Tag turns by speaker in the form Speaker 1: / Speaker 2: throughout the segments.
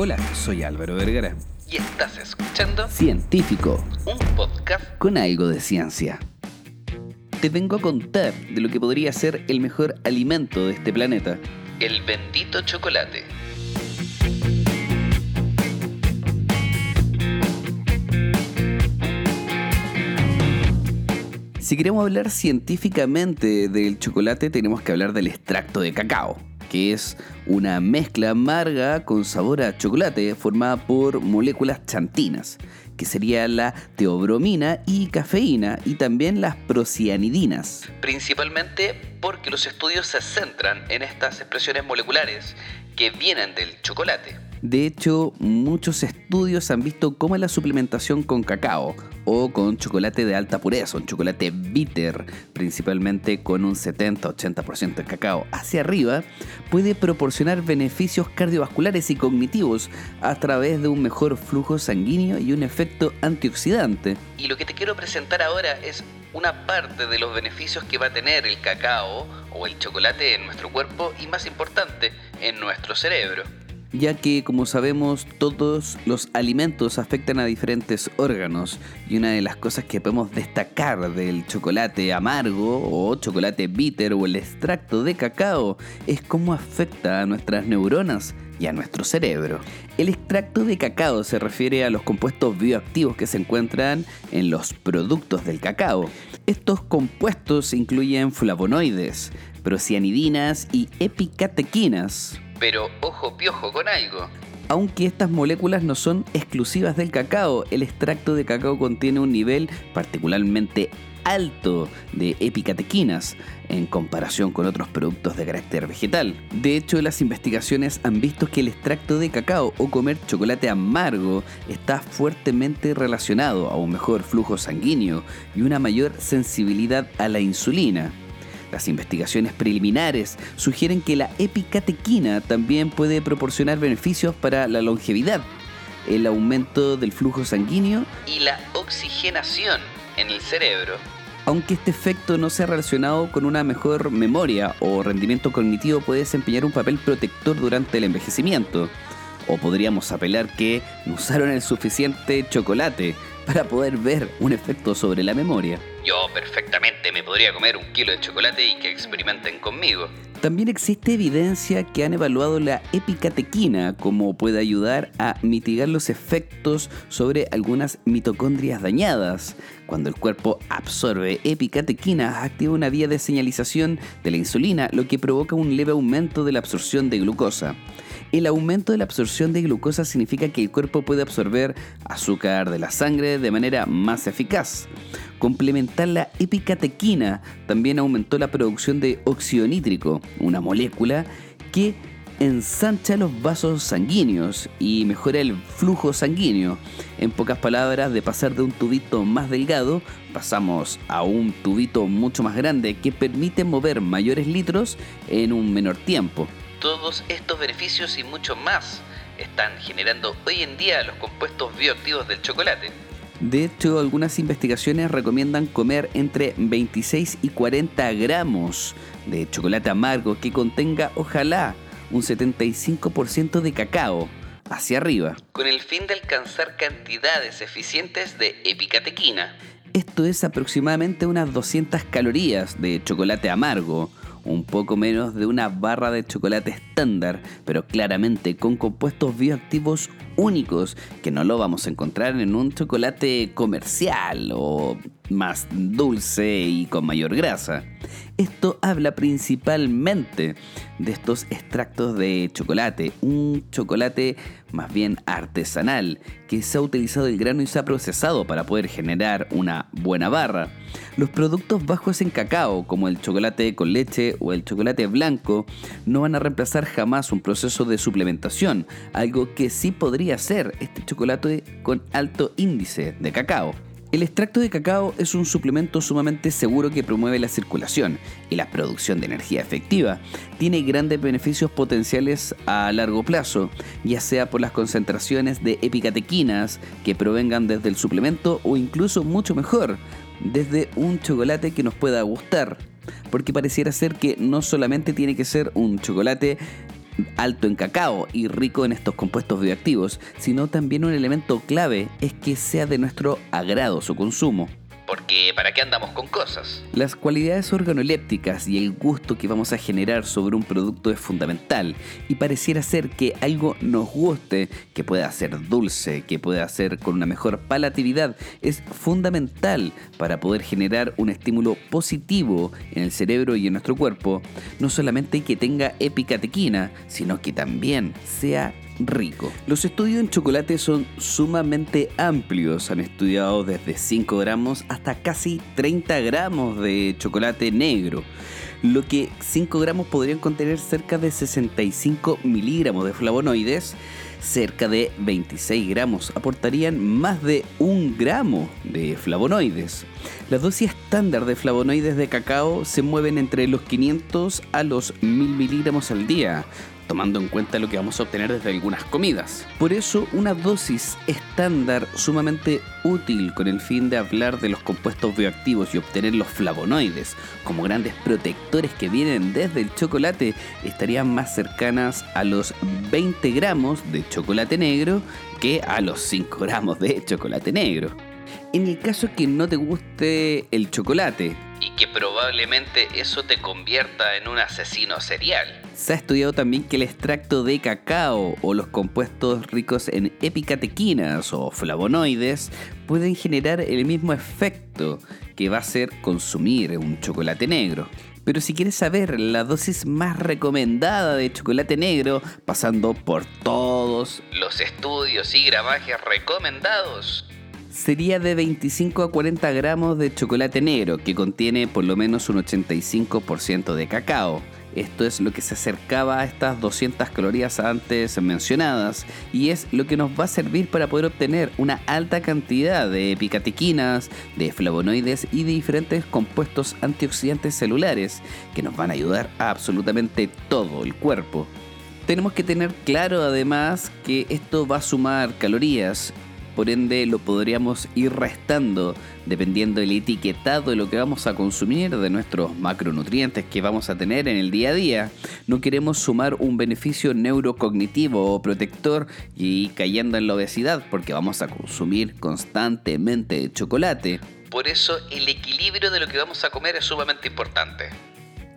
Speaker 1: Hola, soy Álvaro Vergara.
Speaker 2: Y estás escuchando
Speaker 1: Científico,
Speaker 2: un podcast
Speaker 1: con algo de ciencia. Te vengo a contar de lo que podría ser el mejor alimento de este planeta.
Speaker 2: El bendito chocolate.
Speaker 1: Si queremos hablar científicamente del chocolate, tenemos que hablar del extracto de cacao, que es una mezcla amarga con sabor a chocolate formada por moléculas chantinas, que sería la teobromina y cafeína, y también las procianidinas.
Speaker 2: Principalmente porque los estudios se centran en estas expresiones moleculares que vienen del chocolate.
Speaker 1: De hecho, muchos estudios han visto cómo la suplementación con cacao o con chocolate de alta pureza, un chocolate bitter, principalmente con un 70-80% de cacao hacia arriba, puede proporcionar beneficios cardiovasculares y cognitivos a través de un mejor flujo sanguíneo y un efecto antioxidante.
Speaker 2: Y lo que te quiero presentar ahora es una parte de los beneficios que va a tener el cacao o el chocolate en nuestro cuerpo y más importante, en nuestro cerebro
Speaker 1: ya que como sabemos todos los alimentos afectan a diferentes órganos y una de las cosas que podemos destacar del chocolate amargo o chocolate bitter o el extracto de cacao es cómo afecta a nuestras neuronas y a nuestro cerebro. El extracto de cacao se refiere a los compuestos bioactivos que se encuentran en los productos del cacao. Estos compuestos incluyen flavonoides, procianidinas y epicatequinas,
Speaker 2: pero ojo piojo con algo.
Speaker 1: Aunque estas moléculas no son exclusivas del cacao, el extracto de cacao contiene un nivel particularmente alto de epicatequinas en comparación con otros productos de carácter vegetal. De hecho, las investigaciones han visto que el extracto de cacao o comer chocolate amargo está fuertemente relacionado a un mejor flujo sanguíneo y una mayor sensibilidad a la insulina. Las investigaciones preliminares sugieren que la epicatequina también puede proporcionar beneficios para la longevidad, el aumento del flujo sanguíneo
Speaker 2: y la oxigenación en el cerebro.
Speaker 1: Aunque este efecto no sea relacionado con una mejor memoria o rendimiento cognitivo, puede desempeñar un papel protector durante el envejecimiento. O podríamos apelar que no usaron el suficiente chocolate para poder ver un efecto sobre la memoria.
Speaker 2: Yo perfectamente me podría comer un kilo de chocolate y que experimenten conmigo.
Speaker 1: También existe evidencia que han evaluado la epicatequina como puede ayudar a mitigar los efectos sobre algunas mitocondrias dañadas. Cuando el cuerpo absorbe epicatequina, activa una vía de señalización de la insulina, lo que provoca un leve aumento de la absorción de glucosa. El aumento de la absorción de glucosa significa que el cuerpo puede absorber azúcar de la sangre de manera más eficaz. Complementar la epicatequina también aumentó la producción de óxido nítrico, una molécula que ensancha los vasos sanguíneos y mejora el flujo sanguíneo. En pocas palabras, de pasar de un tubito más delgado, pasamos a un tubito mucho más grande que permite mover mayores litros en un menor tiempo.
Speaker 2: Todos estos beneficios y mucho más están generando hoy en día los compuestos bioactivos del chocolate.
Speaker 1: De hecho, algunas investigaciones recomiendan comer entre 26 y 40 gramos de chocolate amargo que contenga, ojalá, un 75% de cacao hacia arriba.
Speaker 2: Con el fin de alcanzar cantidades eficientes de epicatequina.
Speaker 1: Esto es aproximadamente unas 200 calorías de chocolate amargo un poco menos de una barra de chocolate estándar, pero claramente con compuestos bioactivos únicos que no lo vamos a encontrar en un chocolate comercial o más dulce y con mayor grasa. Esto habla principalmente de estos extractos de chocolate, un chocolate más bien artesanal, que se ha utilizado el grano y se ha procesado para poder generar una buena barra. Los productos bajos en cacao, como el chocolate con leche o el chocolate blanco, no van a reemplazar jamás un proceso de suplementación, algo que sí podría ser este chocolate con alto índice de cacao. El extracto de cacao es un suplemento sumamente seguro que promueve la circulación y la producción de energía efectiva. Tiene grandes beneficios potenciales a largo plazo, ya sea por las concentraciones de epicatequinas que provengan desde el suplemento o incluso mucho mejor, desde un chocolate que nos pueda gustar. Porque pareciera ser que no solamente tiene que ser un chocolate alto en cacao y rico en estos compuestos bioactivos, sino también un elemento clave es que sea de nuestro agrado su consumo.
Speaker 2: Porque ¿para qué andamos con cosas?
Speaker 1: Las cualidades organolépticas y el gusto que vamos a generar sobre un producto es fundamental y pareciera ser que algo nos guste, que pueda ser dulce, que pueda ser con una mejor palatividad, es fundamental para poder generar un estímulo positivo en el cerebro y en nuestro cuerpo, no solamente que tenga epicatequina, sino que también sea rico. Los estudios en chocolate son sumamente amplios. Han estudiado desde 5 gramos hasta casi 30 gramos de chocolate negro. Lo que 5 gramos podrían contener cerca de 65 miligramos de flavonoides. Cerca de 26 gramos aportarían más de 1 gramo de flavonoides. La dosis estándar de flavonoides de cacao se mueven entre los 500 a los 1000 miligramos al día, tomando en cuenta lo que vamos a obtener desde algunas comidas. Por eso, una dosis estándar sumamente útil con el fin de hablar de los compuestos bioactivos y obtener los flavonoides como grandes protectores que vienen desde el chocolate estarían más cercanas a los 20 gramos de chocolate negro que a los 5 gramos de chocolate negro. En el caso que no te guste el chocolate,
Speaker 2: y que probablemente eso te convierta en un asesino serial.
Speaker 1: Se ha estudiado también que el extracto de cacao o los compuestos ricos en epicatequinas o flavonoides pueden generar el mismo efecto que va a ser consumir un chocolate negro. Pero si quieres saber la dosis más recomendada de chocolate negro, pasando por todos
Speaker 2: los estudios y gramajes recomendados,
Speaker 1: sería de 25 a 40 gramos de chocolate negro, que contiene por lo menos un 85% de cacao. Esto es lo que se acercaba a estas 200 calorías antes mencionadas y es lo que nos va a servir para poder obtener una alta cantidad de picatequinas, de flavonoides y de diferentes compuestos antioxidantes celulares que nos van a ayudar a absolutamente todo el cuerpo. Tenemos que tener claro además que esto va a sumar calorías por ende lo podríamos ir restando dependiendo del etiquetado de lo que vamos a consumir, de nuestros macronutrientes que vamos a tener en el día a día. No queremos sumar un beneficio neurocognitivo o protector y cayendo en la obesidad porque vamos a consumir constantemente chocolate.
Speaker 2: Por eso el equilibrio de lo que vamos a comer es sumamente importante.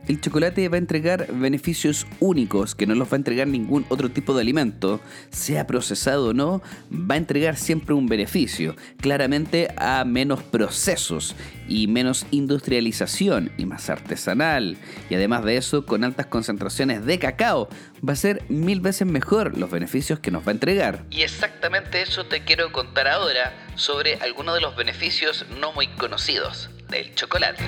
Speaker 1: El chocolate va a entregar beneficios únicos que no los va a entregar ningún otro tipo de alimento, sea procesado o no, va a entregar siempre un beneficio, claramente a menos procesos y menos industrialización y más artesanal, y además de eso con altas concentraciones de cacao, va a ser mil veces mejor los beneficios que nos va a entregar.
Speaker 2: Y exactamente eso te quiero contar ahora sobre algunos de los beneficios no muy conocidos del chocolate.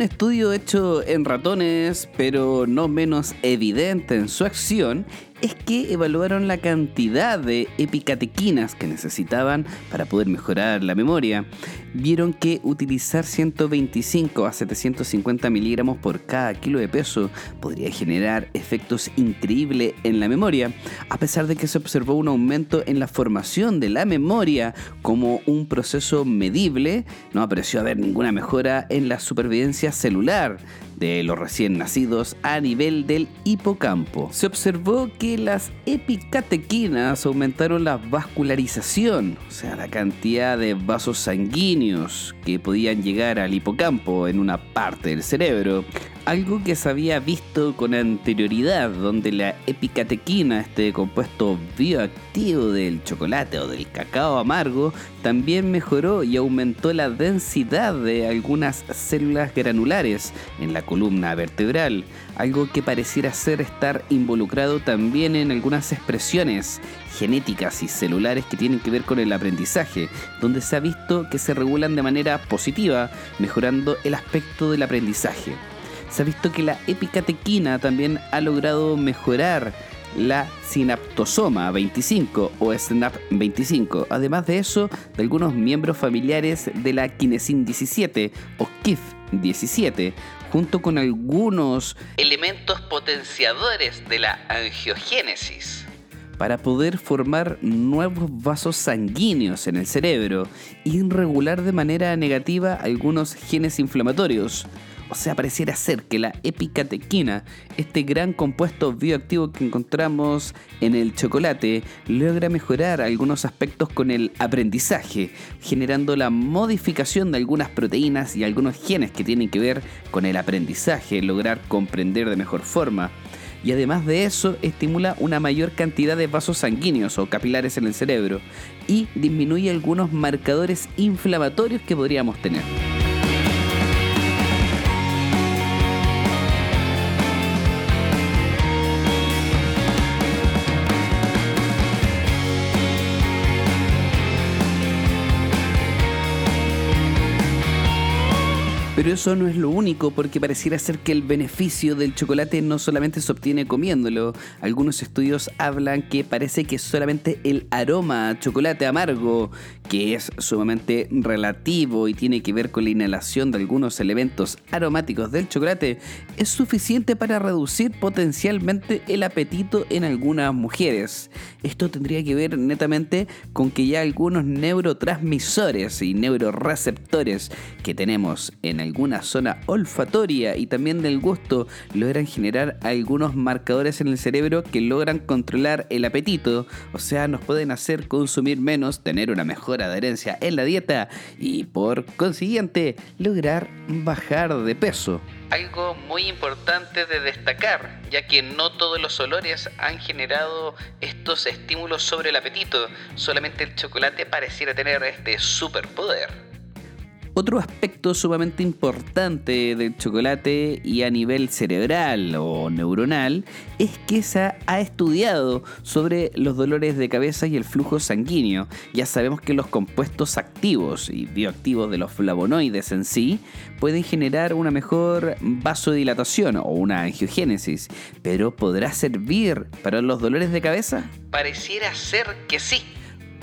Speaker 1: Un estudio hecho en ratones, pero no menos evidente en su acción, es que evaluaron la cantidad de epicatequinas que necesitaban para poder mejorar la memoria. Vieron que utilizar 125 a 750 miligramos por cada kilo de peso podría generar efectos increíbles en la memoria, a pesar de que se observó un aumento en la formación de la memoria como un proceso medible, no apareció haber ninguna mejora en la supervivencia celular de los recién nacidos a nivel del hipocampo. Se observó que las epicatequinas aumentaron la vascularización, o sea, la cantidad de vasos sanguíneos que podían llegar al hipocampo en una parte del cerebro, algo que se había visto con anterioridad, donde la epicatequina, este compuesto bioactivo del chocolate o del cacao amargo, también mejoró y aumentó la densidad de algunas células granulares en la columna vertebral, algo que pareciera ser estar involucrado también en algunas expresiones genéticas y celulares que tienen que ver con el aprendizaje, donde se ha visto que se regulan de manera positiva, mejorando el aspecto del aprendizaje se ha visto que la epicatequina también ha logrado mejorar la sinaptosoma 25 o SNAP 25. Además de eso, de algunos miembros familiares de la kinesin 17 o KIF 17, junto con algunos
Speaker 2: elementos potenciadores de la angiogénesis
Speaker 1: para poder formar nuevos vasos sanguíneos en el cerebro y regular de manera negativa algunos genes inflamatorios. O sea, pareciera ser que la epicatequina, este gran compuesto bioactivo que encontramos en el chocolate, logra mejorar algunos aspectos con el aprendizaje, generando la modificación de algunas proteínas y algunos genes que tienen que ver con el aprendizaje, lograr comprender de mejor forma y además de eso estimula una mayor cantidad de vasos sanguíneos o capilares en el cerebro y disminuye algunos marcadores inflamatorios que podríamos tener. Pero eso no es lo único porque pareciera ser que el beneficio del chocolate no solamente se obtiene comiéndolo. Algunos estudios hablan que parece que solamente el aroma a chocolate amargo, que es sumamente relativo y tiene que ver con la inhalación de algunos elementos aromáticos del chocolate, es suficiente para reducir potencialmente el apetito en algunas mujeres. Esto tendría que ver netamente con que ya algunos neurotransmisores y neuroreceptores que tenemos en el alguna zona olfatoria y también del gusto logran generar algunos marcadores en el cerebro que logran controlar el apetito, o sea, nos pueden hacer consumir menos, tener una mejor adherencia en la dieta y por consiguiente lograr bajar de peso.
Speaker 2: Algo muy importante de destacar, ya que no todos los olores han generado estos estímulos sobre el apetito, solamente el chocolate pareciera tener este superpoder.
Speaker 1: Otro aspecto sumamente importante del chocolate y a nivel cerebral o neuronal es que se ha estudiado sobre los dolores de cabeza y el flujo sanguíneo. Ya sabemos que los compuestos activos y bioactivos de los flavonoides en sí pueden generar una mejor vasodilatación o una angiogénesis, pero ¿podrá servir para los dolores de cabeza?
Speaker 2: Pareciera ser que sí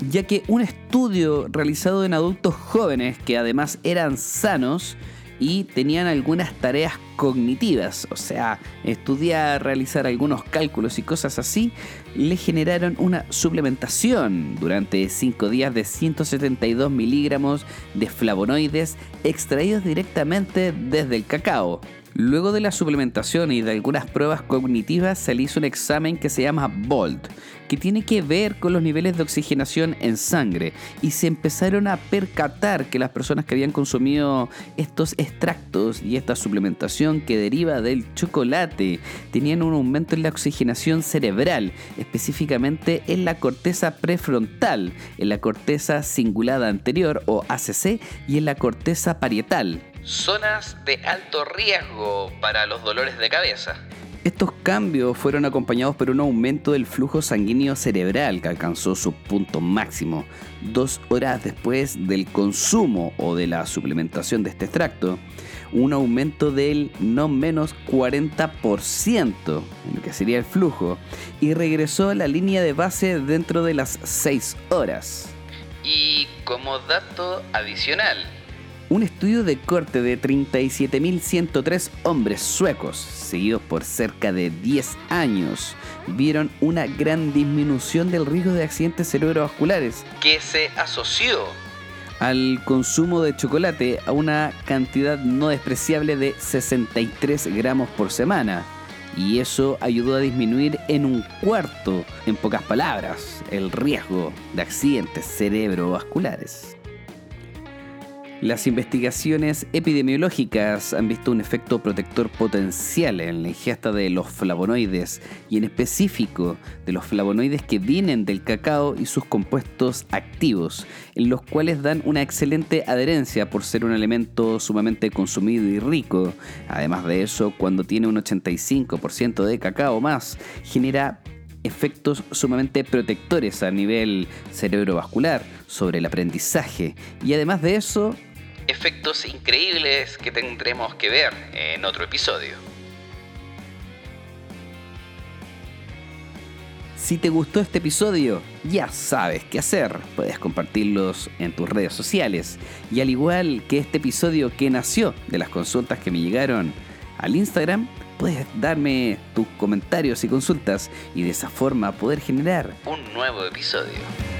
Speaker 1: ya que un estudio realizado en adultos jóvenes que además eran sanos y tenían algunas tareas cognitivas, o sea, estudiar, realizar algunos cálculos y cosas así, le generaron una suplementación durante 5 días de 172 miligramos de flavonoides extraídos directamente desde el cacao. Luego de la suplementación y de algunas pruebas cognitivas se le hizo un examen que se llama BOLT, que tiene que ver con los niveles de oxigenación en sangre y se empezaron a percatar que las personas que habían consumido estos extractos y esta suplementación que deriva del chocolate tenían un aumento en la oxigenación cerebral, específicamente en la corteza prefrontal, en la corteza cingulada anterior o ACC y en la corteza parietal
Speaker 2: zonas de alto riesgo para los dolores de cabeza.
Speaker 1: Estos cambios fueron acompañados por un aumento del flujo sanguíneo cerebral que alcanzó su punto máximo dos horas después del consumo o de la suplementación de este extracto, un aumento del no menos 40% en lo que sería el flujo y regresó a la línea de base dentro de las 6 horas.
Speaker 2: Y como dato adicional,
Speaker 1: un estudio de corte de 37.103 hombres suecos, seguidos por cerca de 10 años, vieron una gran disminución del riesgo de accidentes cerebrovasculares.
Speaker 2: Que se asoció
Speaker 1: al consumo de chocolate a una cantidad no despreciable de 63 gramos por semana. Y eso ayudó a disminuir en un cuarto, en pocas palabras, el riesgo de accidentes cerebrovasculares. Las investigaciones epidemiológicas han visto un efecto protector potencial en la ingesta de los flavonoides y en específico de los flavonoides que vienen del cacao y sus compuestos activos, en los cuales dan una excelente adherencia por ser un elemento sumamente consumido y rico. Además de eso, cuando tiene un 85% de cacao más, genera efectos sumamente protectores a nivel cerebrovascular sobre el aprendizaje y además de eso
Speaker 2: efectos increíbles que tendremos que ver en otro episodio.
Speaker 1: Si te gustó este episodio, ya sabes qué hacer. Puedes compartirlos en tus redes sociales. Y al igual que este episodio que nació de las consultas que me llegaron al Instagram, puedes darme tus comentarios y consultas y de esa forma poder generar
Speaker 2: un nuevo episodio.